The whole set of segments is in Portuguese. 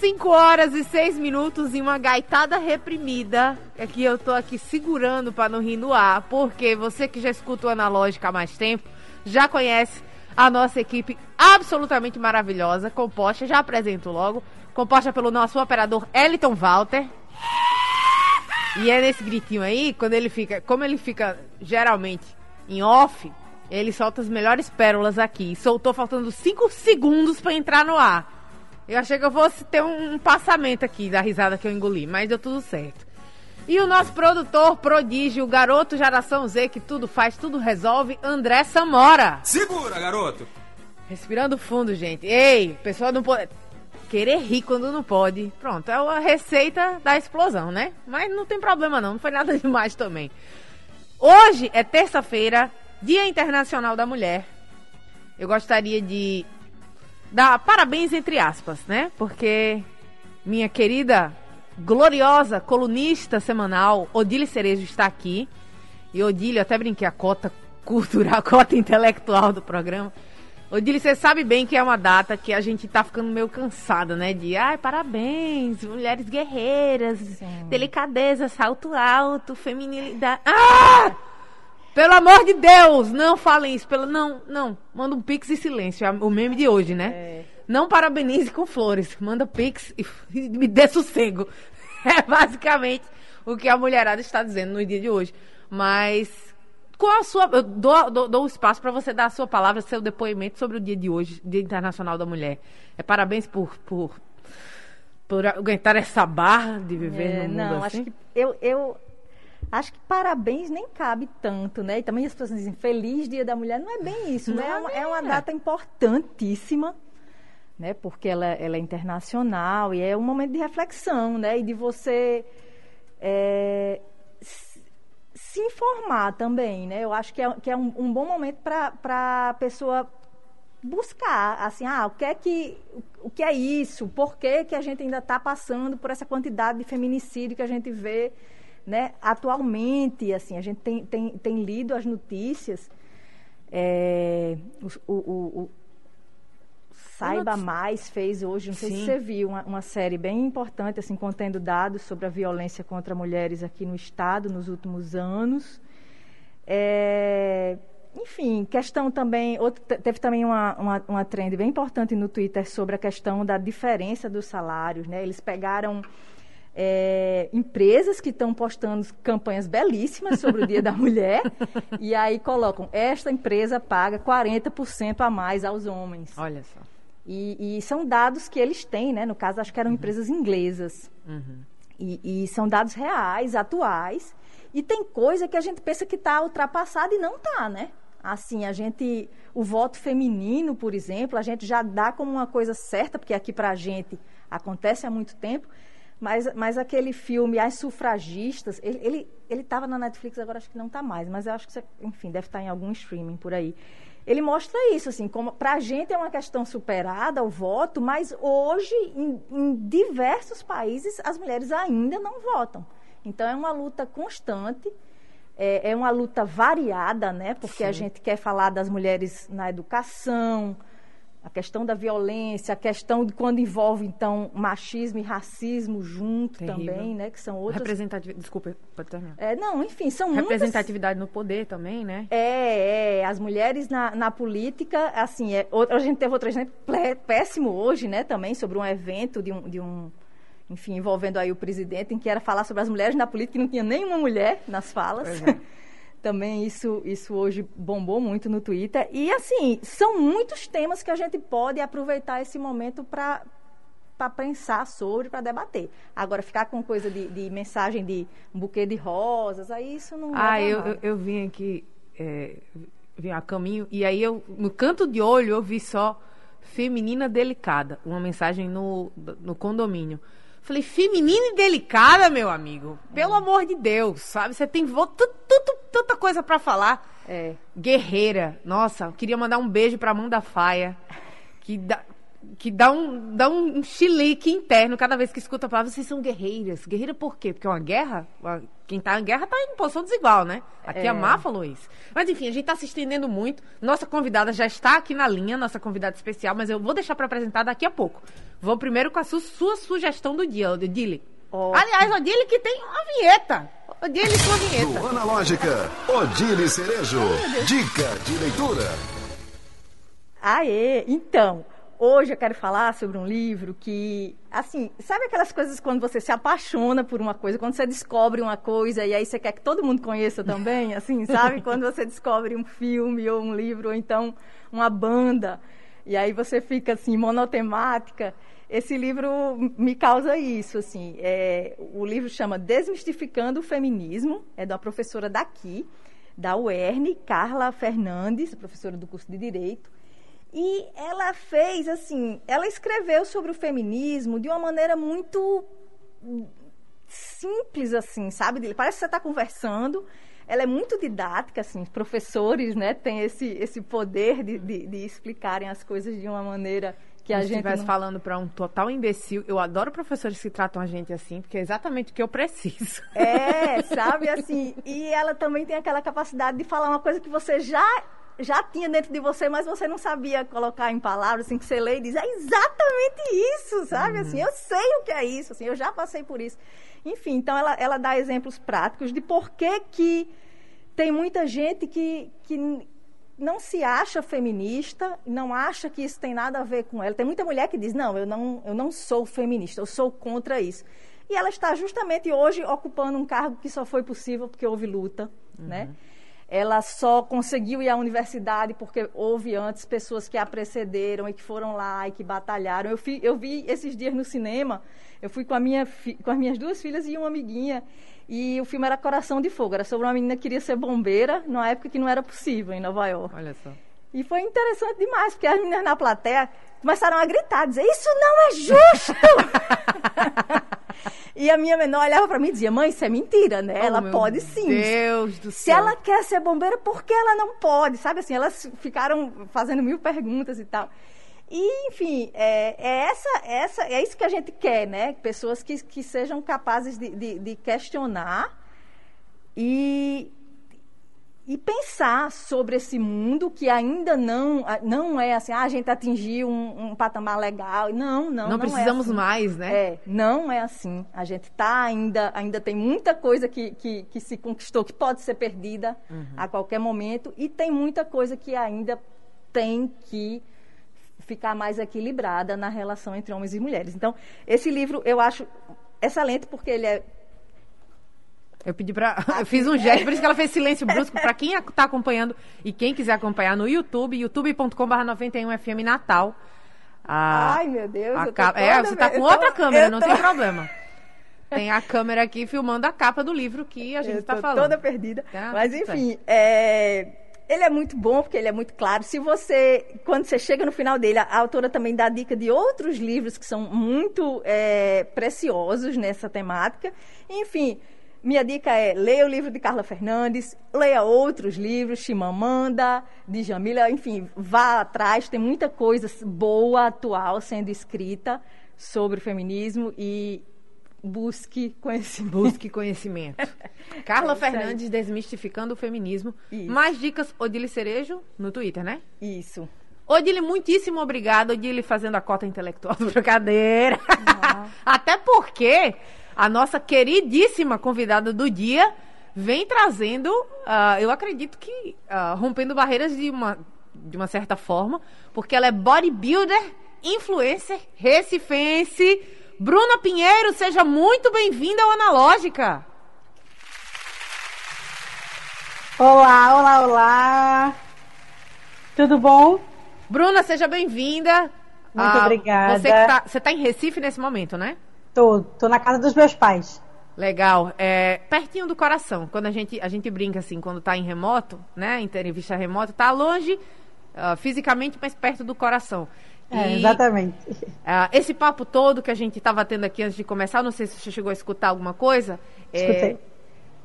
5 horas e 6 minutos em uma gaitada reprimida. É que eu tô aqui segurando para não rir no ar, porque você que já escuta o Analógica há mais tempo, já conhece a nossa equipe absolutamente maravilhosa, composta, já apresento logo, composta pelo nosso operador Eliton Walter. E é nesse gritinho aí, quando ele fica, como ele fica geralmente em off, ele solta as melhores pérolas aqui. Soltou faltando 5 segundos para entrar no ar. Eu achei que eu fosse ter um, um passamento aqui da risada que eu engoli, mas deu tudo certo. E o nosso produtor prodígio, o garoto geração Z, que tudo faz, tudo resolve, André Samora. Segura, garoto! Respirando fundo, gente. Ei, pessoal não pode. Querer rir quando não pode. Pronto, é a receita da explosão, né? Mas não tem problema não, não foi nada demais também. Hoje é terça-feira, Dia Internacional da Mulher. Eu gostaria de dar parabéns entre aspas, né? Porque minha querida, gloriosa colunista semanal, Odile Cerejo, está aqui. E Odile, eu até brinquei a cota cultural, a cota intelectual do programa. Odile, você sabe bem que é uma data que a gente tá ficando meio cansada, né? De, ai, parabéns, mulheres guerreiras, Sim. delicadeza, salto alto, feminilidade. Ah! Pelo amor de Deus, não falem isso. Pelo... Não, não. Manda um pix e silêncio. é O meme de hoje, né? É. Não parabenize com flores. Manda pix e e me dê sossego. É basicamente o que a mulherada está dizendo no dia de hoje. Mas qual a sua. Eu dou, dou, dou espaço para você dar a sua palavra, seu depoimento sobre o dia de hoje, Dia Internacional da Mulher. É parabéns por. por por aguentar essa barra de viver É, no mundo não, assim. acho que eu, eu acho que parabéns nem cabe tanto, né? E também as pessoas dizem feliz Dia da Mulher, não é bem isso, né? Não É é uma, é é. data importantíssima, né? Porque ela, ela é internacional e é um momento de reflexão, né? E de você é, se- se informar também, né? Eu acho que é, que é um, um bom momento para a pessoa buscar, assim, ah, o que é que o que é isso? Por que, que a gente ainda está passando por essa quantidade de feminicídio que a gente vê, né? Atualmente, assim, a gente tem, tem, tem lido as notícias, é, o, o- o Saiba Mais fez hoje, não sei Sim. se você viu, uma, uma série bem importante, assim, contendo dados sobre a violência contra mulheres aqui no Estado nos últimos anos. É, enfim, questão também. Outro, te- teve também uma, uma, uma trend bem importante no Twitter sobre a questão da diferença dos salários. Né? Eles pegaram é, empresas que estão postando campanhas belíssimas sobre o Dia da Mulher e aí colocam: esta empresa paga 40% a mais aos homens. Olha só. E, e são dados que eles têm, né? No caso, acho que eram empresas inglesas. E, e são dados reais, atuais. E tem coisa que a gente pensa que está ultrapassada e não está, né? Assim, a gente. O voto feminino, por exemplo, a gente já dá como uma coisa certa, porque aqui pra gente acontece há muito tempo. Mas, mas aquele filme As Sufragistas, ele estava ele, ele na Netflix, agora acho que não está mais, mas eu acho que, você, enfim, deve estar em algum streaming por aí. Ele mostra isso, assim, como para a gente é uma questão superada o voto, mas hoje, em, em diversos países, as mulheres ainda não votam. Então, é uma luta constante, é, é uma luta variada, né? Porque a gente quer falar das mulheres na educação, a questão da violência, a questão de quando envolve, então, machismo e racismo junto Terrível. também, né? Que são outras... Representatividade. Desculpa, pode terminar. É, não, enfim, são muitas... Representatividade no poder também, né? É, é, as mulheres na, na política, assim, é, outra- a gente teve outro exemplo péssimo hoje, né, também, sobre um evento de um, de um, enfim, envolvendo aí o presidente, em que era falar sobre as mulheres na política e não tinha nenhuma mulher nas falas. É. também isso, isso hoje bombou muito no Twitter. E, assim, são muitos temas que a gente pode aproveitar esse momento para para pensar sobre, para debater. Agora, ficar com coisa de, de mensagem de um buquê de rosas, aí isso não Ah, eu, eu, eu vim aqui, é, vim a caminho, e aí eu, no canto de olho, eu vi só feminina delicada, uma mensagem no, no condomínio. Falei, feminina e delicada, meu amigo. Pelo amor de Deus, sabe? Você tem tu- tanta coisa pra falar. É. Guerreira. Nossa, queria mandar um beijo pra Amanda Faia. Que dá, que dá, um, dá um chilique interno cada vez que escuta a palavra. Vocês são guerreiras. Guerreira por quê? Porque é uma guerra? Quem tá em guerra tá em posição desigual, né? Aqui a É. Má falou isso. Mas enfim, a gente tá se estendendo muito. Nossa convidada já está aqui na linha, nossa convidada especial, mas eu vou deixar pra apresentar daqui a pouco. Vou primeiro com a su- sua sugestão do dia, Odile. Ó. Aliás, Odile que tem uma vinheta. Odile sua vinheta. Do Analógica, Odile Cerejo. Dica de leitura. Aê! Então, hoje eu quero falar sobre um livro que, assim, sabe aquelas coisas quando você se apaixona por uma coisa, quando você descobre uma coisa e aí você quer que todo mundo conheça também, assim, sabe? Quando você descobre um filme ou um livro ou então uma banda e aí você fica assim monotemática. Esse livro me causa isso, assim. É, o livro chama Desmistificando o Feminismo, é da professora daqui, da UERN, Carla Fernandes, professora do curso de Direito. E ela fez assim, ela escreveu sobre o feminismo de uma maneira muito simples, assim, sabe? Parece que você está conversando. Ela é muito didática, assim, professores, né, têm esse, esse poder de, de, de explicarem as coisas de uma maneira que a gente estivesse não- falando pra um total imbecil, eu adoro professores que tratam a gente assim, porque é exatamente o que eu preciso. É, sabe, assim, e ela também tem aquela capacidade de falar uma coisa que você já já tinha dentro de você, mas você não sabia colocar em palavras, assim, que você lê e diz, é exatamente isso, sabe, assim, eu sei o que é isso, assim, eu já passei por isso. Enfim, então ela, ela dá exemplos práticos de por que que tem muita gente que, que não se acha feminista, não acha que isso tem nada a ver com ela. Tem muita mulher que diz, não, eu não, eu não sou feminista, eu sou contra isso. E ela está justamente hoje ocupando um cargo que só foi possível porque houve luta, né? Ela só conseguiu ir à universidade porque houve antes pessoas que a precederam e que foram lá e que batalharam. Eu, fi- eu vi esses dias no cinema, eu fui com, a minha com as minhas duas filhas e uma amiguinha, e o filme era Coração de Fogo, era sobre uma menina que queria ser bombeira numa época que não era possível em Nova York. Olha só. E foi interessante demais, porque as meninas na plateia começaram a gritar, dizer, isso não é justo! e a minha menor olhava para mim e dizia, mãe, isso é mentira, né? Oh, ela pode sim. Deus do Se céu. ela quer ser bombeira, por que ela não pode? Sabe assim, elas ficaram fazendo mil perguntas e tal. E, enfim, é, é essa, essa, é isso que a gente quer, né? Pessoas que, que sejam capazes de, de, de questionar e, e pensar sobre esse mundo que ainda não, não é assim, ah, a gente atingiu um, um patamar legal. Não, não. Não, é precisamos assim. mais, né? É, não é assim. A gente está ainda, ainda tem muita coisa que, que, que se conquistou que pode ser perdida Uhum. a qualquer momento e tem muita coisa que ainda tem que ficar mais equilibrada na relação entre homens e mulheres. Então, esse livro eu acho excelente porque ele é Eu pedi pra. Eu fiz um gesto, por isso que ela fez silêncio brusco. Pra quem tá acompanhando e quem quiser acompanhar no YouTube, youtube.com.br 91FM Natal. A- Ai, meu Deus, a ca- É, você tá ve- com eu tô- outra câmera, não tô- tem problema. Tem a câmera aqui filmando a capa do livro que a gente eu tá tô falando. toda perdida. Tá, Mas enfim, é, ele é muito bom porque ele é muito claro. Se você, quando você chega no final dele, a autora também dá dica de outros livros que são muito é, preciosos nessa temática. Enfim, minha dica é leia o livro de Carla Fernandes, leia outros livros, Chimamanda, de Jamila, enfim, vá atrás, tem muita coisa boa, atual sendo escrita sobre o feminismo e busque conhecimento. Busque conhecimento. Carla É. Fernandes desmistificando o feminismo. Isso. Mais dicas, Odile Cerejo, no Twitter, né? Isso. Odile, muitíssimo obrigada. Odile fazendo a cota intelectual do brincadeira. Ah. Até porque a nossa queridíssima convidada do dia vem trazendo, ah, eu acredito que ah, rompendo barreiras de uma, de uma certa forma, porque ela é bodybuilder, influencer, recifense. Bruna Pinheiro, seja muito bem-vinda ao Analógica. Olá, olá, olá. Tudo bom? Bruna, seja bem-vinda. Muito Ah, obrigada. Você que tá, em Recife nesse momento, né? Tô, tô na casa dos meus pais. Legal. É, pertinho do coração. Quando a gente, a gente brinca assim, quando tá em remoto, né? Entrevista remota, tá longe ah, fisicamente, mas perto do coração. É, exatamente. Uh, esse papo todo que a gente estava tendo aqui antes de começar, não sei se você chegou a escutar alguma coisa. Escutei. É,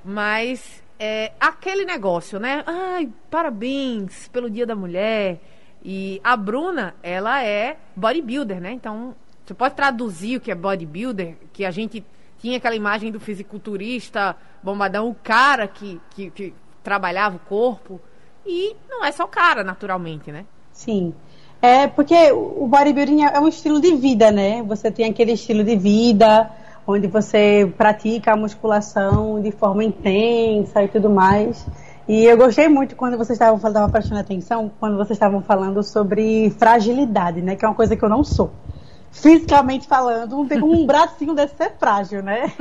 mas é, aquele negócio, né? Ai, parabéns pelo Dia da Mulher. E a Bruna, ela é bodybuilder, né? Então, você pode traduzir o que é bodybuilder, que a gente tinha aquela imagem do fisiculturista, bombadão, o cara que, que, que trabalhava o corpo. E não é só o cara, naturalmente, né? Sim. É porque o bodybuilding é um estilo de vida, né? Você tem aquele estilo de vida onde você pratica a musculação de forma intensa e tudo mais. E eu gostei muito quando vocês estavam falando, prestando atenção, quando vocês estavam falando sobre fragilidade, né? Que é uma coisa que eu não sou. Fisicamente falando, não tem um bracinho desse ser frágil, né?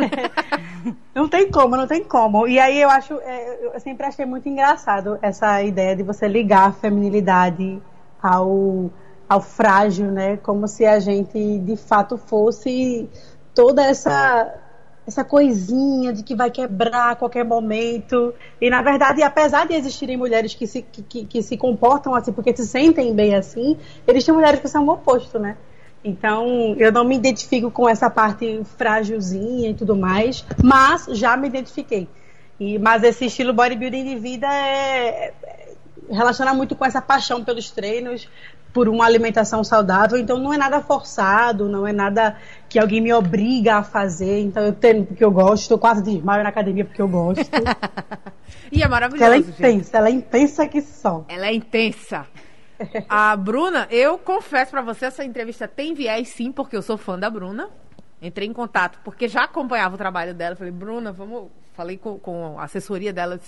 não tem como, não tem como. E aí eu acho, é, eu sempre achei muito engraçado essa ideia de você ligar a feminilidade ao, ao frágil, né? Como se a gente de fato fosse toda essa essa coisinha de que vai quebrar a qualquer momento. E, na verdade, apesar de existirem mulheres que se, que, que se comportam assim, porque se sentem bem assim, existem mulheres que são o oposto, né? Então, eu não me identifico com essa parte frágilzinha e tudo mais, mas já me identifiquei. E, mas esse estilo bodybuilding de vida é, relaciona muito com essa paixão pelos treinos, por uma alimentação saudável, então não é nada forçado, não é nada que alguém me obriga a fazer, então eu treino porque eu gosto, eu quase desmaio na academia porque eu gosto. e é maravilhoso. Ela é gente. intensa, ela é intensa que só. Ela é intensa. A Bruna, eu confesso para você, essa entrevista tem viés sim, porque eu sou fã da Bruna. Entrei em contato, porque já acompanhava o trabalho dela. Falei, Bruna, vamos. Falei com, com a assessoria dela.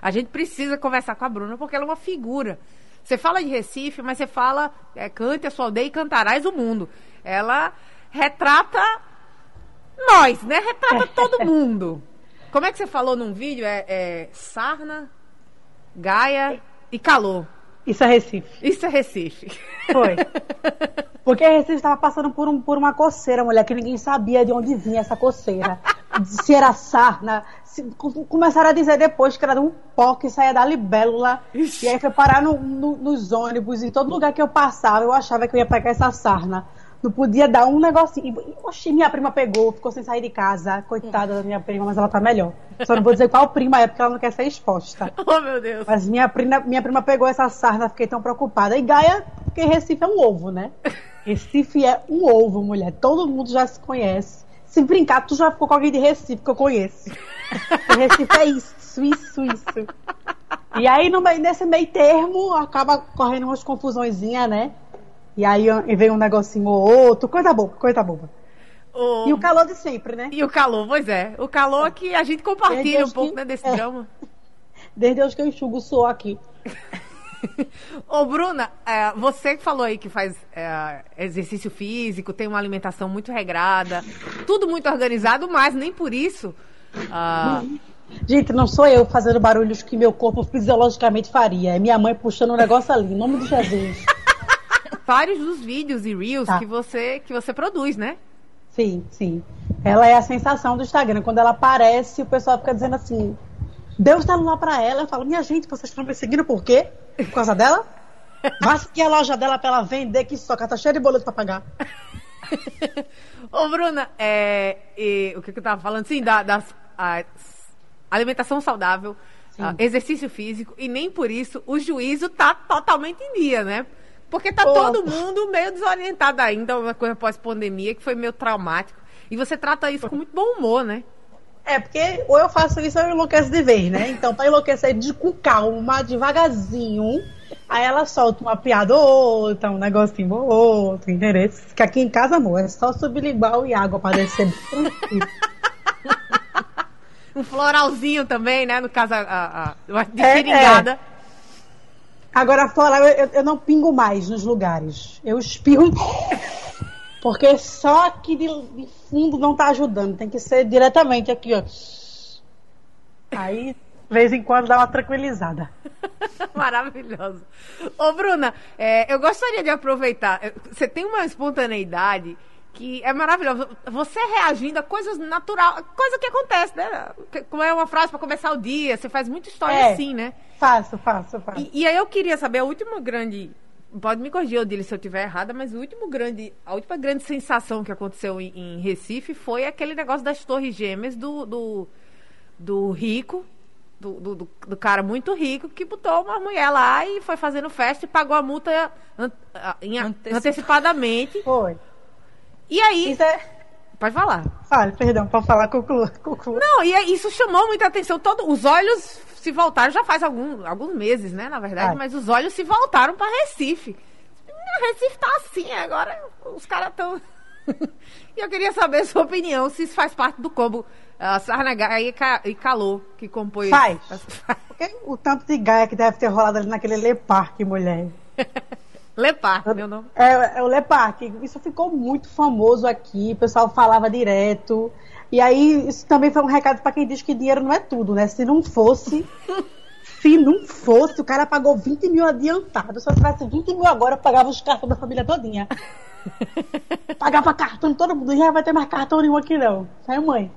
A gente precisa conversar com a Bruna, porque ela é uma figura você fala de Recife, mas você fala, é, cante a sua aldeia e cantarás o mundo. Ela retrata nós, né? Retrata todo mundo. Como é que você falou num vídeo? É, é sarna, gaia e calor. Isso é Recife. Isso é Recife. Foi. Porque Recife estava passando por, um, por uma coceira, mulher, que ninguém sabia de onde vinha essa coceira. Se era sarna. Se, começaram a dizer depois que era um pó que saía da libélula. Ixi. E aí foi parar no, no, nos ônibus. Em todo lugar que eu passava, eu achava que eu ia pegar essa sarna. Não podia dar um negocinho. Oxi, minha prima pegou, ficou sem sair de casa. Coitada da minha prima, mas ela tá melhor. Só não vou dizer qual prima é, porque ela não quer ser exposta. Oh, meu Deus. Mas minha prima, minha prima pegou essa sarna, fiquei tão preocupada. E Gaia, porque Recife é um ovo, né? Recife é um ovo, mulher. Todo mundo já se conhece. Se brincar, tu já ficou com alguém de Recife que eu conheço. Recife é isso, isso, isso. E aí, no nesse meio termo, acaba correndo umas confusõezinhas, né? E aí vem um negocinho ou outro, coisa boba, coisa boba. O... E o calor de sempre, né? E o calor, pois é. O calor que a gente compartilha um pouco que... né, desse é. drama. Desde hoje que eu enxugo o suor aqui. Ô, Bruna, é, você que falou aí que faz é, exercício físico, tem uma alimentação muito regrada, tudo muito organizado, mas nem por isso. Uh... Gente, não sou eu fazendo barulhos que meu corpo fisiologicamente faria. É minha mãe puxando um negócio ali, em nome de Jesus. vários dos vídeos e reels tá. que você que você produz, né? Sim, sim. Ela é a sensação do Instagram. Quando ela aparece, o pessoal fica dizendo assim: Deus tá lá pra ela. Eu falo: Minha gente, vocês estão me seguindo por quê? Por causa dela? Vai seguir a loja dela pra ela vender que só, que tá cheia de boleto pra pagar. Ô, Bruna, é, e, o que, que eu tava falando? Sim, da, das, a, alimentação saudável, a, exercício físico, e nem por isso o juízo tá totalmente em dia, né? Porque tá todo mundo meio desorientado ainda, uma coisa pós-pandemia, que foi meio traumático. E você trata isso com muito bom humor, né? É, porque ou eu faço isso ou eu enlouqueço de vez, né? Então, pra enlouquecer de, com calma, devagarzinho, aí ela solta uma piada ou outra, um negocinho ou outro, entendeu? Que aqui em casa, amor, é só sublingual e água pra descer tranquilo. um floralzinho também, né? No caso, a, a, a de é, É. Agora, fora, eu, eu não pingo mais nos lugares. Eu espirro. Porque só aqui de, de, fundo não tá ajudando. Tem que ser diretamente aqui, ó. Aí, de vez em quando, dá uma tranquilizada. Maravilhoso. Ô, Bruna, é, eu gostaria de aproveitar. Você tem uma espontaneidade que é maravilhoso. Você reagindo a coisas naturais, coisa que acontece, né? Como é uma frase para começar o dia, você faz muita história é, assim, né? Faço, faço, faço. E, e, aí eu queria saber, a última grande pode me corrigir, Odile, se eu estiver errada, mas o último grande, a última grande sensação que aconteceu em, em Recife foi aquele negócio das torres gêmeas do, do, do rico, do, do, do, cara muito rico, que botou uma mulher lá e foi fazendo festa e pagou a multa an, em, Antecipa. antecipadamente. Foi. E aí... Isso é... Pode falar. Fale, perdão, pode falar, conclua, conclua. Não, e isso chamou muita atenção. Todo, os olhos se voltaram já faz algum, alguns meses, né, na verdade, Ai. mas os olhos se voltaram para Recife. Recife tá assim, agora os caras estão. e eu queria saber a sua opinião, se isso faz parte do combo uh, Sarna Gaia e Calor que compõe. Faz. Porque o tanto de Gaia que deve ter rolado ali naquele Le Parque, mulher. Le Parque, meu nome. É, é o Le Parque. Isso ficou muito famoso aqui, o pessoal falava direto. E aí, isso também foi um recado para quem diz que dinheiro não é tudo, né? Se não fosse. se não fosse, o cara pagou 20 mil adiantado. Se eu tivesse 20 mil agora, eu pagava os cartões da família todinha. pagava cartão todo mundo. Já vai ter mais cartão nenhum aqui, não. Sai, mãe.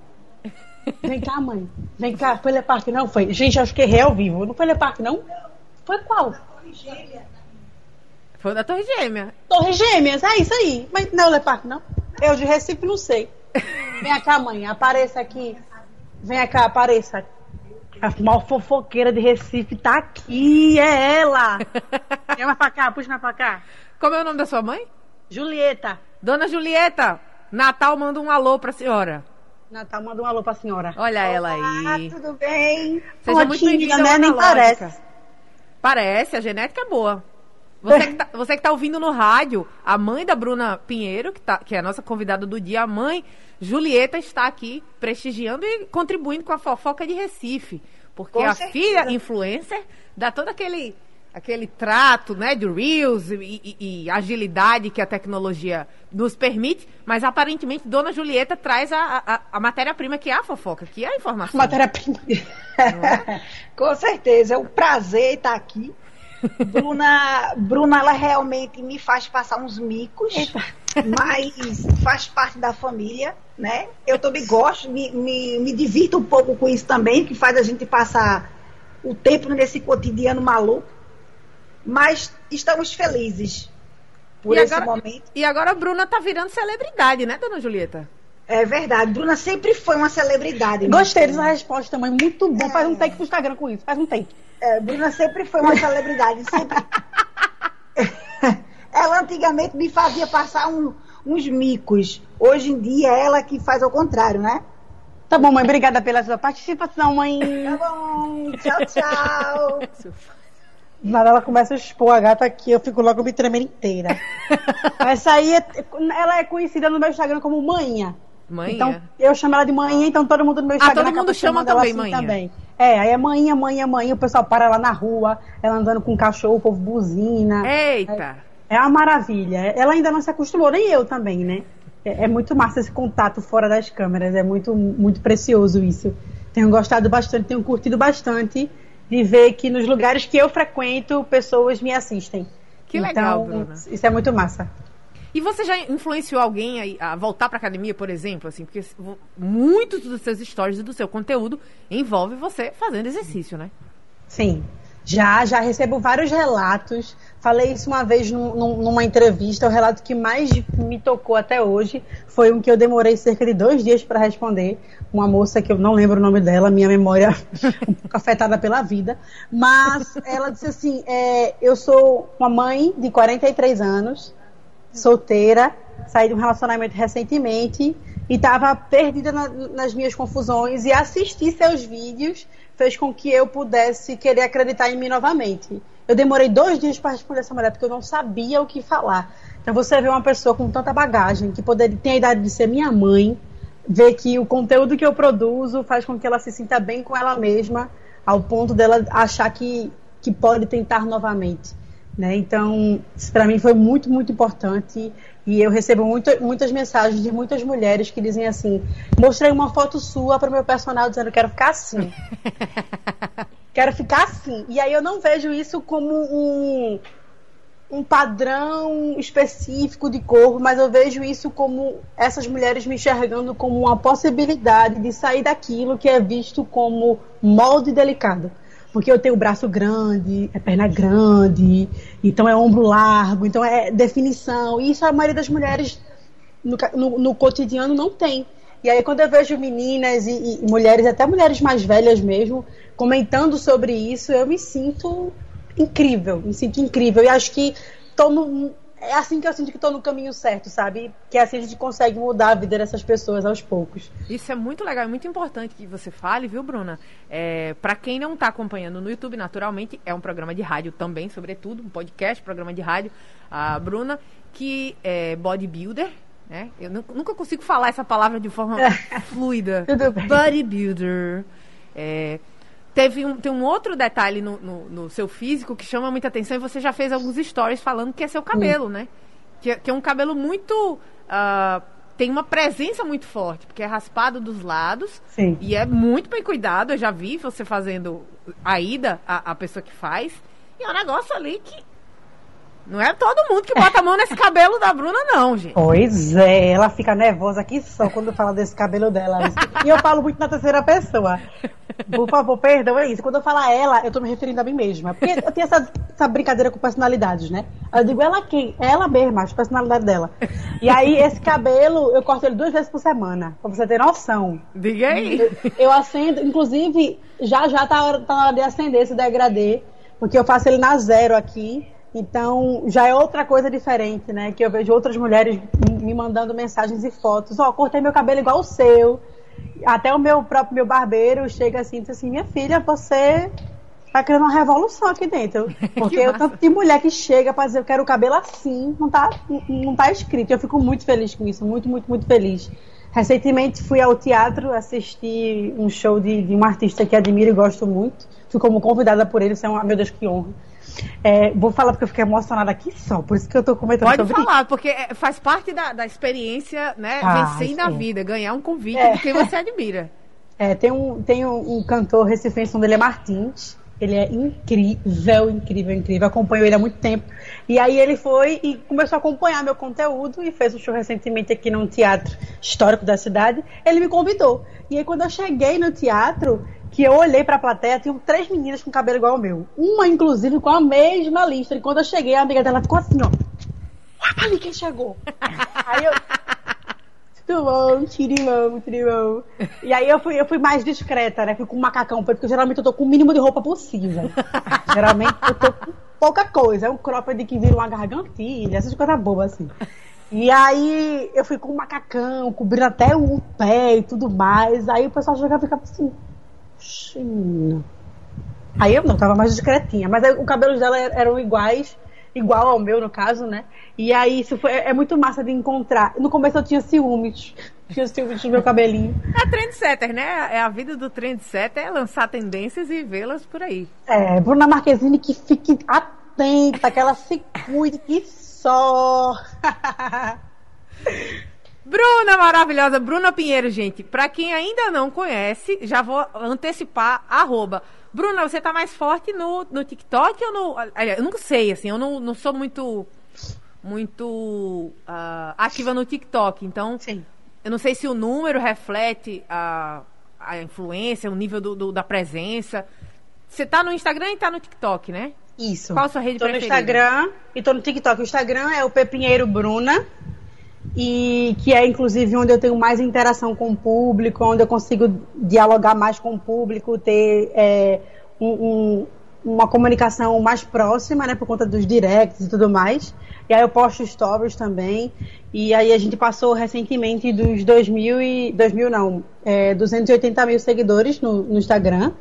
Vem cá, mãe. Vem cá. Foi Leparque, não? Foi. Gente, acho que errei ao vivo. Não foi Leparque, não? Foi qual? Foi da Torre Gêmea. Torre Gêmeas, é isso aí. Mas não é o Leparque, não? Eu de Recife não sei. Vem cá, mãe, apareça aqui. Vem cá, apareça. A mal fofoqueira de Recife tá aqui, é ela. Vem mais pra cá, puxa mais pra cá. Como é o nome da sua mãe? Julieta. Dona Julieta, Natal manda um alô pra senhora. Natal manda um alô pra senhora. Olha Olá, ela aí. tudo bem? Seja muito bem-vinda, né? Nem parece. Parece, a genética é boa. Você que, tá, você que tá ouvindo no rádio, a mãe da Bruna Pinheiro, que, tá, que é a nossa convidada do dia, a mãe Julieta está aqui prestigiando e contribuindo com a fofoca de Recife. Porque com a certeza. filha influencer dá todo aquele, aquele trato né, de Reels e, e, e, agilidade que a tecnologia nos permite, mas aparentemente Dona Julieta traz a, a, a matéria-prima que é a fofoca, que é a informação. Matéria-prima. É? com certeza, é um prazer estar aqui Bruna, Bruna, ela realmente me faz passar uns micos, Eita. mas faz parte da família, né? Eu também gosto, me, me, me divirto um pouco com isso também, que faz a gente passar o tempo nesse cotidiano maluco. Mas estamos felizes por e esse agora, momento. E agora a Bruna tá virando celebridade, né, dona Julieta? É verdade. Bruna sempre foi uma celebridade. Gostei dessa resposta também. Muito bom. É. Faz um take pro Instagram com isso. Faz um take. É, Bruna sempre foi uma celebridade. Sempre... ela antigamente me fazia passar um, uns micos. Hoje em dia, ela que faz ao contrário, né? Tá bom, mãe. Obrigada pela sua participação, mãe. Tá bom. Tchau, tchau. Nada, ela começa a expor a gata aqui, eu fico logo me tremendo inteira. Essa aí, é, ela é conhecida no meu Instagram como Manha. Manha? Então, eu chamo ela de manhã, então todo mundo no meu Instagram ah, todo mundo chama também assim manhã. Também. É, aí é manhã, manhã, manhã, o pessoal para lá na rua, ela andando com o cachorro, o povo buzina. Eita! É, é uma maravilha. Ela ainda não se acostumou, nem eu também, né? É, é, muito massa esse contato fora das câmeras, é muito, muito precioso isso. Tenho gostado bastante, tenho curtido bastante de ver que nos lugares que eu frequento, pessoas me assistem. Que legal, então, Bruna. Isso é muito massa. E você já influenciou alguém a, a voltar para academia, por exemplo, assim, porque muitos dos seus stories e do seu conteúdo envolve você fazendo exercício, né? Sim. Já, já recebo vários relatos. Falei isso uma vez num, numa entrevista. O relato que mais me tocou até hoje foi um que eu demorei cerca de dois dias para responder. Uma moça que eu não lembro o nome dela, minha memória um pouco afetada pela vida. Mas ela disse assim: é, Eu sou uma mãe de 43 anos, solteira, saí de um relacionamento recentemente e estava perdida na, nas minhas confusões e assistir seus vídeos fez com que eu pudesse querer acreditar em mim novamente. Eu demorei dois dias para responder essa mulher porque eu não sabia o que falar. Então você vê uma pessoa com tanta bagagem que poderia ter a idade de ser minha mãe, ver que o conteúdo que eu produzo faz com que ela se sinta bem com ela mesma, ao ponto dela achar que, que pode tentar novamente. Né? Então, isso para mim foi muito, muito importante. E eu recebo muito, muitas mensagens de muitas mulheres que dizem assim: mostrei uma foto sua para o meu personal dizendo quero ficar assim. quero ficar assim. E aí eu não vejo isso como um, um padrão específico de corpo, mas eu vejo isso como essas mulheres me enxergando como uma possibilidade de sair daquilo que é visto como molde delicado. Porque eu tenho braço grande, é perna grande, então é ombro largo, então é definição. E isso a maioria das mulheres no, no, no cotidiano não tem. E aí quando eu vejo meninas e, e, mulheres, até mulheres mais velhas mesmo, comentando sobre isso, eu me sinto incrível, me sinto incrível. E acho que no, é assim que eu sinto que estou no caminho certo, sabe? Que é assim a gente consegue mudar a vida dessas pessoas aos poucos. Isso é muito legal, é muito importante que você fale, viu, Bruna? É, para quem não está acompanhando no YouTube, naturalmente, é um programa de rádio também, sobretudo, um podcast, programa de rádio. A Bruna, que é bodybuilder, né? Eu nunca consigo falar essa palavra de forma fluida. Tudo bem. Bodybuilder. É, Teve um, tem um outro detalhe no, no, no, seu físico que chama muita atenção e você já fez alguns stories falando que é seu cabelo, né? Que, que, é um cabelo muito. Uh, tem uma presença muito forte, porque é raspado dos lados Sim. e é muito bem cuidado. Eu já vi você fazendo a ida, a, a pessoa que faz. E é um negócio ali que não é todo mundo que bota a mão nesse cabelo da Bruna, não, gente. Pois é, ela fica nervosa aqui só quando fala desse cabelo dela. E eu falo muito na terceira pessoa. Por favor, perdão, é isso. Quando eu falar ela, eu tô me referindo a mim mesma. Porque eu tenho essa, essa brincadeira com personalidades, né? Eu digo ela quem? Ela mesma, a personalidade dela. E aí, esse cabelo, eu corto ele duas vezes por semana, pra você ter noção. Diga aí. Eu, eu acendo, inclusive, já já tá, tá na hora de acender esse degradê, porque eu faço ele na zero aqui. Então, já é outra coisa diferente, né? Que eu vejo outras mulheres me mandando mensagens e fotos. Ó, oh, cortei meu cabelo igual o seu. Até o meu próprio meu barbeiro chega assim e diz assim, minha filha, você tá criando uma revolução aqui dentro. Porque o tanto de mulher que chega para dizer eu quero o cabelo assim, não tá, não tá escrito. Eu fico muito feliz com isso, muito, muito, muito feliz. Recentemente fui ao teatro assistir um show de, de um artista que admiro e gosto muito. Fui como convidada por ele, isso é uma, meu Deus, que honra. É, vou falar porque eu fiquei emocionada aqui só, por isso que eu tô comentando Pode sobre falar, porque é, faz parte da, da experiência, né? Ah, vencer na vida, ganhar um convite é. de quem você admira. É, tem um, tem um, um cantor recifense, dele é Martins. Ele é incrível, incrível, incrível. Acompanho ele há muito tempo. E aí ele foi e começou a acompanhar meu conteúdo e fez um show recentemente aqui num teatro histórico da cidade. Ele me convidou. E aí quando eu cheguei no teatro, que eu olhei pra plateia, tinham três meninas com cabelo igual ao meu. Uma, inclusive, com a mesma lista. E quando eu cheguei, a amiga dela ficou assim, ó. Olha ali quem chegou. aí eu. Bom, tirimão, tirimão. E aí eu fui, eu fui mais discreta, né? Fui com um macacão porque geralmente eu tô com o mínimo de roupa possível. geralmente eu tô com pouca coisa. É um cropped que vira uma gargantilha, essas coisas bobas assim. E aí eu fui com um macacão, cobrindo até o pé e tudo mais. Aí o pessoal chegava e ficava assim, China. Aí eu não, tava mais discretinha. Mas aí, o cabelo dela eram iguais, igual ao meu, no caso, né? E aí isso foi, é muito massa de encontrar. No começo eu tinha ciúmes. Tinha ciúmes do meu cabelinho. É trendsetter, né? É a vida do trendsetter é lançar tendências e vê-las por aí. É, Bruna Marquezine que fique atenta, que ela se cuide, que só. Bruna maravilhosa, Bruna Pinheiro, gente. Pra quem ainda não conhece, já vou antecipar, arroba. Bruna, você tá mais forte no, no TikTok ou no. Eu não sei, assim, eu não, não sou muito. Muito uh, ativa no TikTok. Então, Sim. eu não sei se o número reflete a, a influência, o nível do, do da presença. Você tá no Instagram e tá no TikTok, né? Isso. Qual a sua rede tô preferida? no Instagram e tô no TikTok. O Instagram é o Pepinheiro Bruna e que é inclusive onde eu tenho mais interação com o público, onde eu consigo dialogar mais com o público, ter é, um, um, uma comunicação mais próxima, né, por conta dos directs e tudo mais. E aí eu posto stories também. E aí a gente passou recentemente dos 2 mil e 2 mil não, é, 280 mil seguidores no, no Instagram.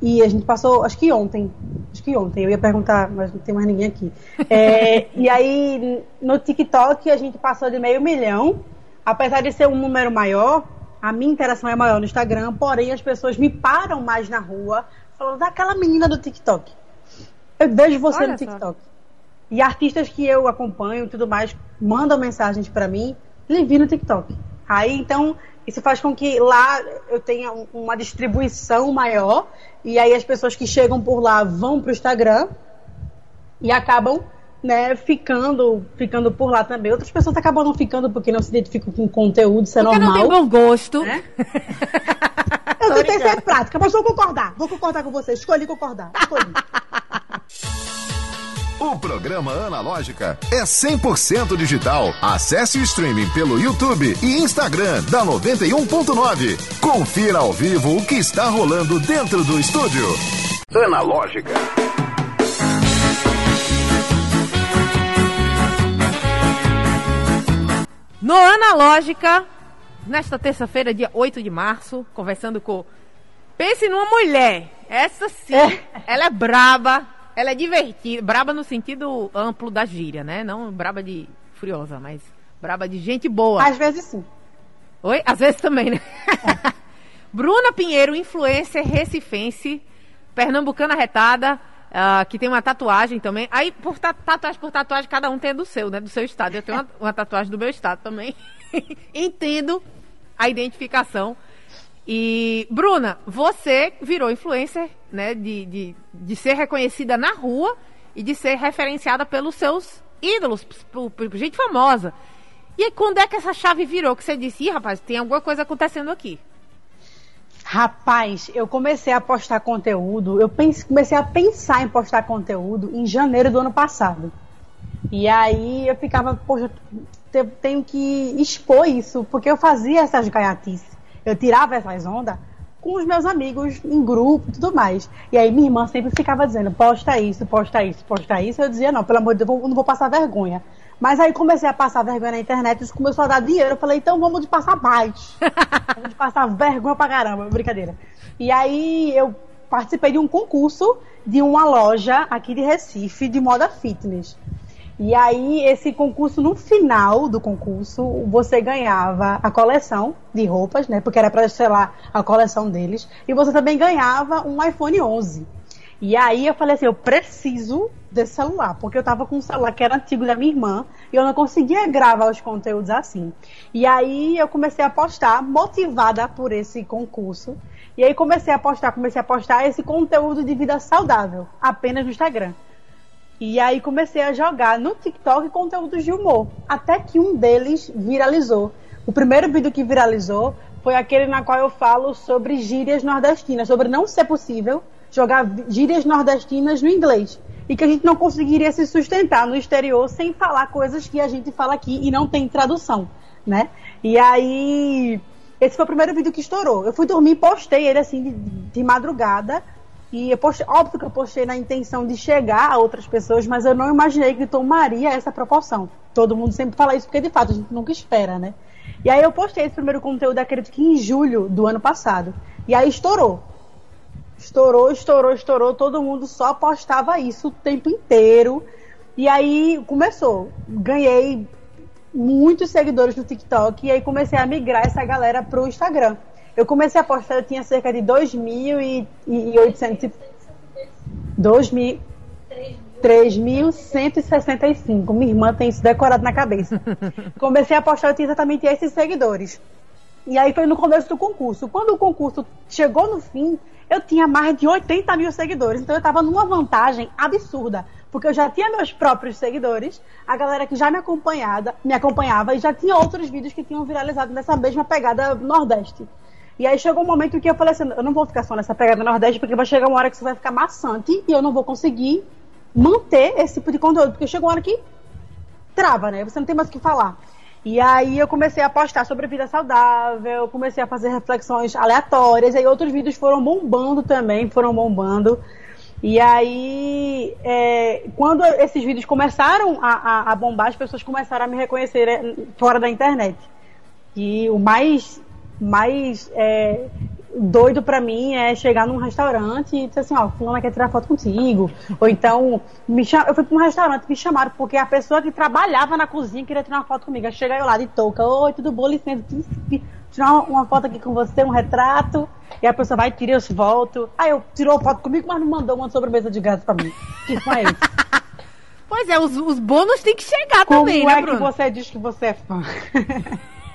E a gente passou, acho que ontem, acho que ontem, eu ia perguntar, mas não tem mais ninguém aqui. É, e aí, no TikTok, a gente passou de meio milhão. Apesar de ser um número maior, a minha interação é maior no Instagram, porém as pessoas me param mais na rua, falando daquela menina do TikTok. Eu vejo você Olha no TikTok. Só. E artistas que eu acompanho e tudo mais mandam mensagens para mim, lhe vi no TikTok. Aí, então, isso faz com que lá eu tenha uma distribuição maior e aí as pessoas que chegam por lá vão para o Instagram e acabam né, ficando, ficando por lá também. Outras pessoas acabam não ficando porque não se identificam com o conteúdo, isso é porque normal. não tem bom gosto. Né? Eu tentei ser prática, mas vou concordar. Vou concordar com você. Escolhi concordar. Escolhi. O programa Analógica é 100% digital. Acesse o streaming pelo YouTube e Instagram da 91.9. Confira ao vivo o que está rolando dentro do estúdio. Analógica. No Analógica, nesta terça-feira, dia 8 de março, conversando com. Pense numa mulher. Essa sim, ela é braba, ela é divertida. Braba no sentido amplo da gíria, né? Não braba de furiosa, mas braba de gente boa. Às vezes sim. Oi? Às vezes também, né? Bruna Pinheiro, influencer recifense, pernambucana retada, ah, que tem uma tatuagem também. Aí, por ta- tatuagem por tatuagem, cada um tem do seu, né? Do seu estado. Eu tenho uma, uma tatuagem do meu estado também. Entendo a identificação. E, Bruna, você virou influencer, né? De, de, de ser reconhecida na rua e de ser referenciada pelos seus ídolos, por, por gente famosa. E aí, quando é que essa chave virou? Que você disse, Ih, rapaz, tem alguma coisa acontecendo aqui. Rapaz, eu comecei a postar conteúdo, eu pense- comecei a pensar em postar conteúdo em janeiro do ano passado. E aí eu ficava, poxa, te- tenho que expor isso, porque eu fazia essas gaiatices. Eu tirava essas ondas com os meus amigos em grupo e tudo mais. E aí minha irmã sempre ficava dizendo, posta isso, posta isso, posta isso. Eu dizia, não, pelo amor de Deus, eu não vou passar vergonha. Mas aí comecei a passar vergonha na internet, isso começou a dar dinheiro. Eu falei, então vamos de passar mais. vamos de passar vergonha pra caramba, brincadeira. E aí eu participei de um concurso de uma loja aqui de Recife de moda fitness. E aí, esse concurso, no final do concurso, você ganhava a coleção de roupas, né? Porque era para estrelar a coleção deles. E você também ganhava um iPhone 11. E aí eu falei assim, eu preciso desse celular, porque eu tava com um celular que era antigo da minha irmã e eu não conseguia gravar os conteúdos assim. E aí eu comecei a postar, motivada por esse concurso. E aí comecei a postar, comecei a postar esse conteúdo de vida saudável, apenas no Instagram. E aí comecei a jogar no TikTok conteúdos de humor. Até que um deles viralizou. O primeiro vídeo que viralizou foi aquele na qual eu falo sobre gírias nordestinas, sobre não ser possível jogar gírias nordestinas no inglês. E que a gente não conseguiria se sustentar no exterior sem falar coisas que a gente fala aqui e não tem tradução, né? E aí, esse foi o primeiro vídeo que estourou. Eu fui dormir postei ele assim de, de madrugada. E eu postei, óbvio que eu postei na intenção de chegar a outras pessoas, mas eu não imaginei que tomaria essa proporção. Todo mundo sempre fala isso, porque de fato a gente nunca espera, né? E aí eu postei esse primeiro conteúdo, acredito que em julho do ano passado. E aí estourou. Estourou, estourou, estourou. Todo mundo só postava isso o tempo inteiro. E aí começou. Ganhei muitos seguidores no TikTok e aí comecei a migrar essa galera pro Instagram. Eu comecei a postar, eu tinha cerca de 2.800 2.000 3.165. Minha irmã tem isso decorado na cabeça. Comecei a postar, eu tinha exatamente esses seguidores. E aí foi no começo do concurso. Quando o concurso chegou no fim, eu tinha mais de 80 mil seguidores. Então eu estava numa vantagem absurda. Porque eu já tinha meus próprios seguidores, a galera que já me acompanhava, me acompanhava e já tinha outros vídeos que tinham viralizado nessa mesma pegada Nordeste. E aí chegou um momento que eu falei assim, eu não vou ficar só nessa pegada Nordeste, porque vai chegar uma hora que isso vai ficar maçante e eu não vou conseguir manter esse tipo de conteúdo. Porque chegou uma hora que trava, né? Você não tem mais o que falar. E aí eu comecei a postar sobre vida saudável, comecei a fazer reflexões aleatórias, e aí outros vídeos foram bombando também, foram bombando. E aí, é, quando esses vídeos começaram a, a, a bombar, as pessoas começaram a me reconhecer é, fora da internet. E o mais, mais é, doido pra mim é chegar num restaurante e dizer assim, ó, fulana quer tirar foto contigo. Ou então, me cham... eu fui pra um restaurante, me chamaram, porque a pessoa que trabalhava na cozinha queria tirar uma foto comigo. Aí chega eu lá de touca, oi, tudo bom, licença, tirar uma, foto aqui com você, um retrato. E a pessoa vai, tira, eu volto. Aí eu tirou foto comigo, mas não mandou uma sobremesa de graça pra mim. Que foi isso? Pois é, os, os bônus têm que chegar Como também, é né, que Bruno? você diz que você é fã?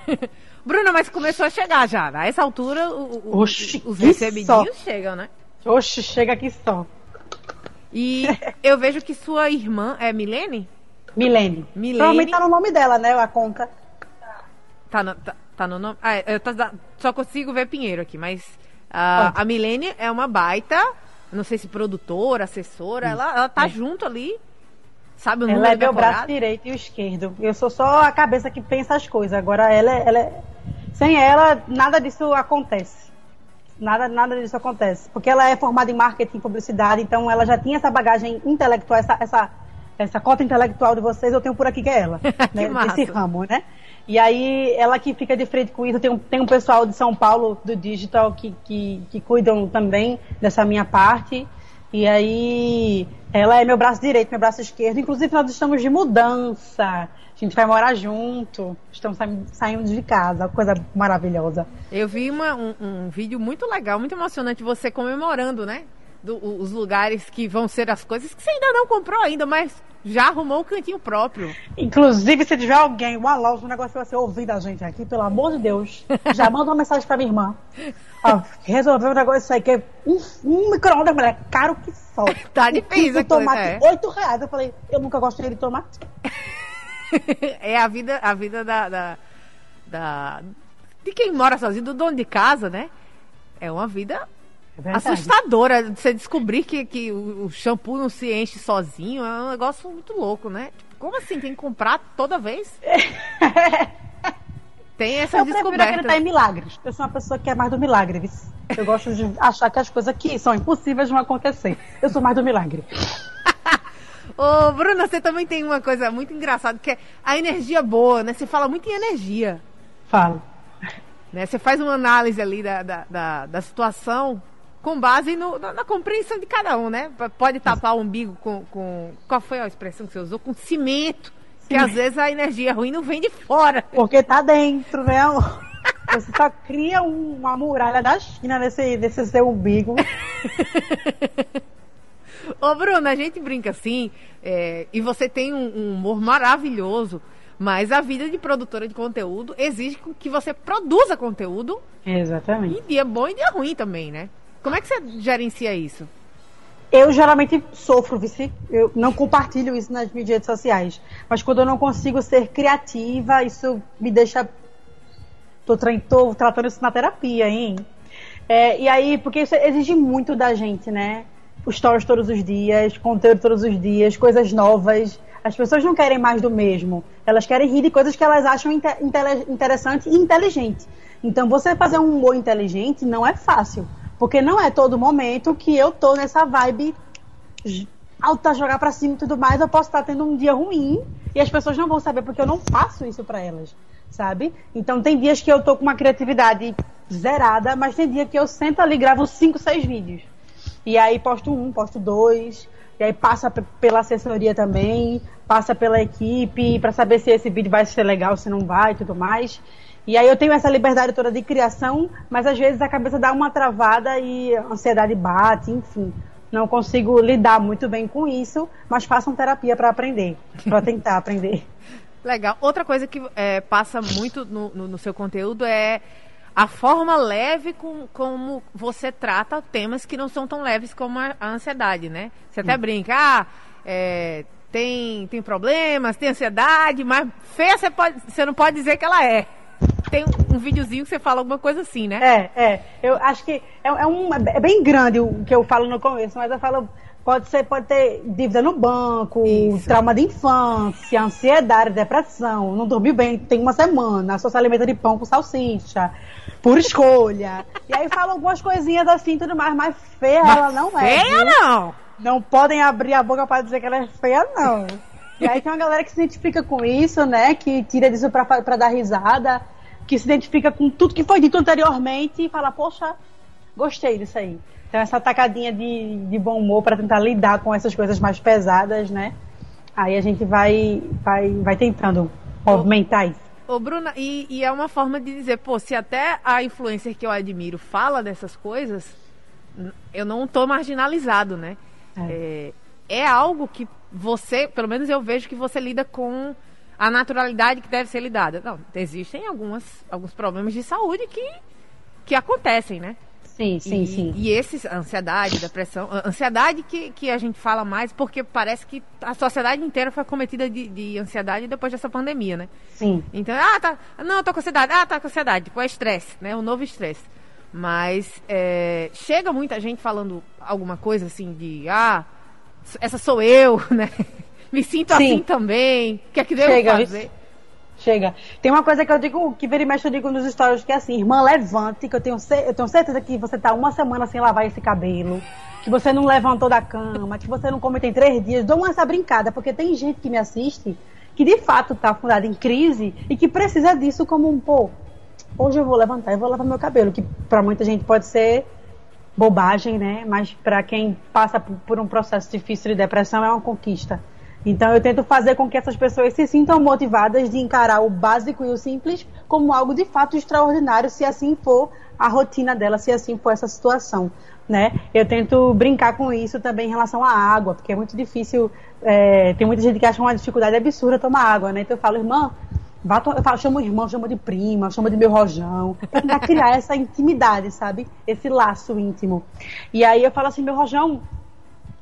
Bruna, mas começou a chegar já. A essa altura, o- o- Oxi, os recebidinhos chegam, né? Oxe, chega aqui só. E eu vejo que sua irmã é Milene? Milene. Milene. Provavelmente tá no nome dela, né? A conta. Tá no, tá, tá no nome. Ah, eu só consigo ver Pinheiro aqui, mas A, a Milene é uma baita, não sei se produtora, assessora, ela, ela tá É. junto ali. Sabe o Ela é meu braço direito e o esquerdo. Eu sou só a cabeça que pensa as coisas. Agora ela, é- ela é- sem ela nada disso acontece. Nada, nada disso acontece. Porque ela é formada em marketing e publicidade, então ela já tinha essa bagagem intelectual, essa, essa, essa cota intelectual de vocês, eu tenho por aqui que é ela. né. Desse ramo, né? E aí, ela que fica de frente com isso, tem um, tem um pessoal de São Paulo, do digital, que, que, que cuidam também dessa minha parte. E aí, ela é meu braço direito, meu braço esquerdo. Inclusive, nós estamos de mudança. A gente vai morar junto. Estamos saindo, de casa. Coisa maravilhosa. Eu vi uma- um, um vídeo muito legal, muito emocionante, você comemorando, né? Do- o- os lugares que vão ser as coisas que você ainda não comprou ainda, mas já arrumou o cantinho próprio. Inclusive, se tiver alguém, uma loja, um negócio que você ouvir da gente aqui, pelo amor de Deus, já manda uma mensagem pra minha irmã. Ó, resolveu um negócio isso aí, que é um, um micro-ondas, mulher, caro que só. Tá difícil tomate, é. 8 reais. Eu falei, eu nunca gostei de tomate. é a vida, a vida da, da, da- de quem mora sozinho, do dono de casa, né? É uma vida É assustadora. Você descobrir que, que o, shampoo não se enche sozinho é um negócio muito louco, né? Tipo, como assim? Tem que comprar toda vez? Tem essas Eu prefiro acreditar em milagres. Eu sou uma pessoa que é mais do milagre. Eu gosto de achar que as coisas aqui são impossíveis vão acontecer. Eu sou mais do milagre. Ô, Bruna, você também tem uma coisa muito engraçada, que é a energia boa, né? Você fala muito em energia. Falo. Né? Você faz uma análise ali da, da, da, da situação com base no- na, na compreensão de cada um, né? Pode tapar o umbigo com, com. Qual foi a expressão que você usou? Com cimento. Que às vezes a energia ruim não vem de fora. Porque tá dentro, né? Você só cria um- uma muralha da China nesse, nesse seu umbigo. Ô, Bruna, a gente brinca assim, é, e você tem um, um humor maravilhoso, mas a vida de produtora de conteúdo exige que você produza conteúdo Exatamente. em dia bom e dia ruim também, né? Como é que você gerencia isso? Eu geralmente sofro, vice. Eu não compartilho isso nas minhas redes sociais. Mas quando eu não consigo ser criativa, isso me deixa. Tô, tô tratando isso na terapia, hein? É, e aí, porque isso exige muito da gente, né? Stories todos os dias, conteúdo todos os dias, coisas novas. As pessoas não querem mais do mesmo. Elas querem rir de coisas que elas acham interessante e inteligente. Então, você fazer um humor inteligente não é fácil. Porque não é todo momento que eu tô nessa vibe alta, jogar pra cima e tudo mais. Eu posso estar tendo um dia ruim e as pessoas não vão saber porque eu não faço isso pra elas, sabe? Então, tem dias que eu tô com uma criatividade zerada, mas tem dia que eu sento ali e gravo cinco, seis vídeos. E aí posto um, posto dois, e aí passa pela assessoria também, passa pela equipe para saber se esse vídeo vai ser legal, se não vai e tudo mais. E aí eu tenho essa liberdade toda de criação, mas às vezes a cabeça dá uma travada e a ansiedade bate, enfim. Não consigo lidar muito bem com isso, mas façam terapia para aprender, para tentar aprender. Legal. Outra coisa que é, passa muito no, no- no seu conteúdo é a forma leve com como você trata temas que não são tão leves como a, a ansiedade, né? Você até brinca, ah, é, tem, tem problemas, tem ansiedade, mas feia você, pode, você não pode dizer que ela é. Tem um, um videozinho que você fala alguma coisa assim, né? É, é. Eu acho que é, é um, é bem grande o que eu falo no começo, mas eu falo, pode ser, pode ter dívida no banco, Isso. trauma de infância, ansiedade, depressão, não dormiu bem, tem uma semana, só se alimenta de pão com salsicha, por escolha. e aí fala algumas coisinhas assim, tudo mais, mas feia ela não é. Feia não! Não podem abrir a boca para dizer que ela é feia, não. E aí tem uma galera que se identifica com isso, né? Que tira disso pra, pra dar risada, que se identifica com tudo que foi dito anteriormente e fala, poxa, gostei disso aí. Então essa tacadinha de, de bom humor para tentar lidar com essas coisas mais pesadas, né? Aí a gente vai, vai, vai tentando movimentar isso. Ô, Bruna, e, e é uma forma de dizer, pô, se até a influencer que eu admiro fala dessas coisas, eu não tô marginalizado, né? É. é algo que você, pelo menos eu vejo que você lida com a naturalidade que deve ser lidada. Não, existem algumas, alguns problemas de saúde que, que acontecem, né? Sim, sim, e, sim. E esses, ansiedade, depressão, ansiedade que, que a gente fala mais porque parece que a sociedade inteira foi cometida de, de ansiedade depois dessa pandemia, né? Sim. Então, ah, tá, não, eu tô com ansiedade, ah, tá com ansiedade, tipo, é estresse, né? O novo estresse. Mas é, chega muita gente falando alguma coisa assim de ah, essa sou eu, né? Me sinto Sim. assim também. O que é que devo chega, fazer? Chega. Tem uma coisa que eu digo, que vira e mexe eu digo nos stories, que é assim, irmã, levante, que eu tenho, eu tenho certeza que você tá uma semana sem lavar esse cabelo, que você não levantou da cama, que você não come tem três dias. Dou uma essa brincada, porque tem gente que me assiste que de fato tá fundada em crise e que precisa disso como um, pô, hoje eu vou levantar e vou lavar meu cabelo, que para muita gente pode ser bobagem, né? Mas para quem passa por um processo difícil de depressão é uma conquista. Então eu tento fazer com que essas pessoas se sintam motivadas de encarar o básico e o simples como algo de fato extraordinário, se assim for a rotina dela, se assim for essa situação. Né? Eu tento brincar com isso também em relação à água, porque é muito difícil. É, tem muita gente que acha uma dificuldade absurda tomar água, né? Então eu falo, irmã, Vá, eu, falo, chamo irmão, chamo de prima, chamo de meu rojão. Pra criar essa intimidade, sabe? Esse laço íntimo. E aí eu falo assim, meu rojão,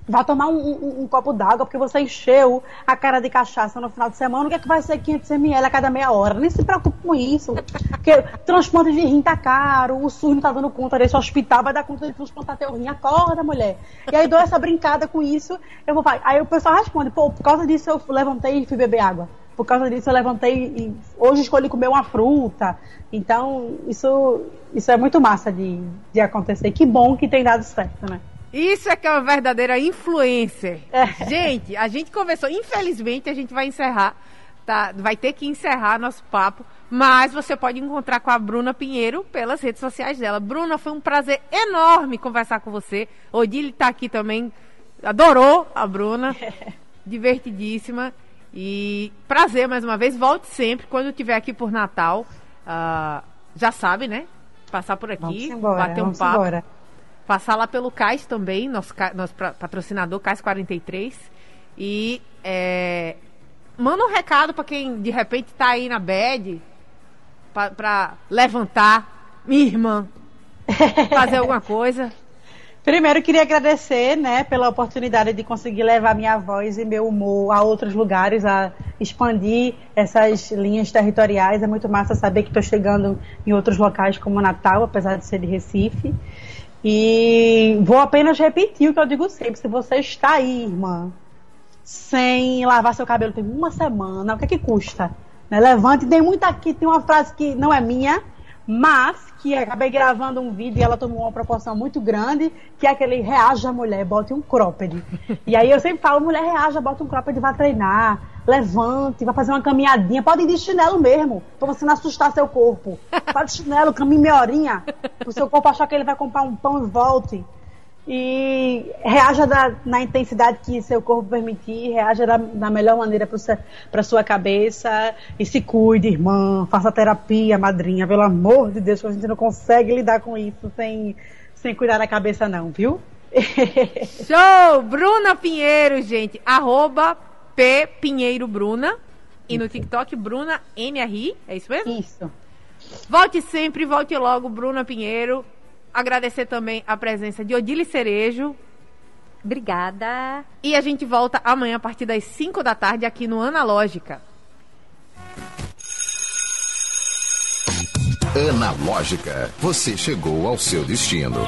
vá tomar um, um, um copo d'água, porque você encheu a cara de cachaça no final de semana. O que é que vai ser 500 ml a cada meia hora? Nem se preocupe com isso. Porque transplante de rim tá caro, o SUS não tá dando conta desse hospital, vai dar conta de transplantar teu rim. Acorda, mulher. E aí dou essa brincada com isso. Eu vou Aí o pessoal responde, pô, por causa disso eu levantei e fui beber água por causa disso eu levantei e hoje escolhi comer uma fruta. Então, isso, isso é muito massa de, de acontecer. Que bom que tem dado certo, né? Isso é que é uma verdadeira influencer. É. Gente, a gente conversou. Infelizmente, a gente vai encerrar, tá? Vai ter que encerrar nosso papo. Mas você pode encontrar com a Bruna Pinheiro pelas redes sociais dela. Bruna, foi um prazer enorme conversar com você. Odile está aqui também. Adorou a Bruna. É. Divertidíssima. E prazer mais uma vez. Volte sempre quando estiver aqui por Natal. Uh, já sabe, né? Passar por aqui, embora, bater um papo. Embora. Passar lá pelo Cais também, nosso, nosso patrocinador, Cais 43. E é, manda um recado para quem de repente está aí na bed para levantar, minha irmã, fazer alguma coisa. Primeiro, queria agradecer, né, pela oportunidade de conseguir levar minha voz e meu humor a outros lugares, a expandir essas linhas territoriais. É muito massa saber que estou chegando em outros locais como Natal, apesar de ser de Recife. E vou apenas repetir o que eu digo sempre. Se você está aí, irmã, sem lavar seu cabelo tem uma semana, o que é que custa? Né? Levante. Tem muita aqui, tem uma frase que não é minha, mas que acabei gravando um vídeo e ela tomou uma proporção muito grande, que é aquele reaja mulher, bote um cropped. E aí eu sempre falo, mulher reaja, bota um cropped, vai treinar, levante, vai fazer uma caminhadinha, pode ir de chinelo mesmo, pra você não assustar seu corpo. Vai de chinelo, caminhe meia horinha, pro seu corpo achar que ele vai comprar um pão e volte e reaja da, na intensidade que seu corpo permitir, reaja da, da melhor maneira para sua cabeça e se cuide, irmã, faça terapia, madrinha, pelo amor de Deus, que a gente não consegue lidar com isso sem, sem cuidar da cabeça não, viu? Show! Bruna Pinheiro, gente, arroba P Pinheiro Bruna e no TikTok Bruna NRI, é isso mesmo? Isso. Volte sempre, volte logo, Bruna Pinheiro. Agradecer também a presença de Odile Cerejo. Obrigada. E a gente volta amanhã a partir das 5 da tarde aqui no Analógica. Analógica, você chegou ao seu destino.